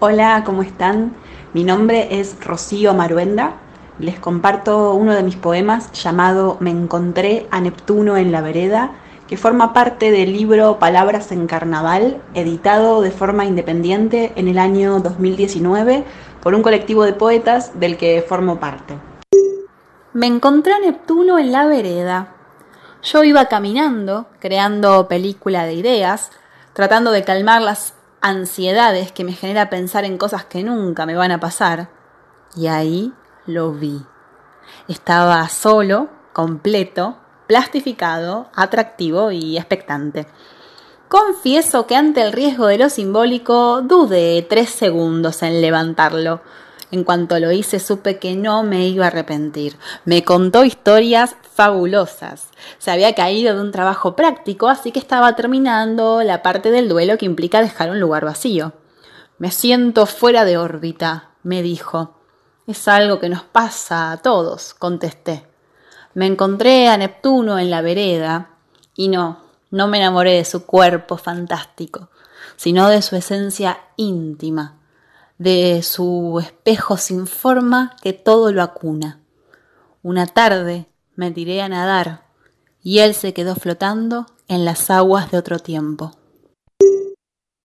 Hola, ¿cómo están? Mi nombre es Rocío Maruenda. Les comparto uno de mis poemas llamado Me encontré a Neptuno en la vereda, que forma parte del libro Palabras en Carnaval, editado de forma independiente en el año 2019 por un colectivo de poetas del que formo parte. Me encontré a Neptuno en la vereda. Yo iba caminando, creando película de ideas, tratando de calmar las ansiedades que me genera pensar en cosas que nunca me van a pasar. Y ahí lo vi. Estaba solo, completo, plastificado, atractivo y expectante. Confieso que ante el riesgo de lo simbólico dudé tres segundos en levantarlo. En cuanto lo hice supe que no me iba a arrepentir. Me contó historias fabulosas. Se había caído de un trabajo práctico, así que estaba terminando la parte del duelo que implica dejar un lugar vacío. Me siento fuera de órbita, me dijo. Es algo que nos pasa a todos, contesté. Me encontré a Neptuno en la vereda y no, no me enamoré de su cuerpo fantástico, sino de su esencia íntima de su espejo sin forma que todo lo acuna. Una tarde me tiré a nadar y él se quedó flotando en las aguas de otro tiempo.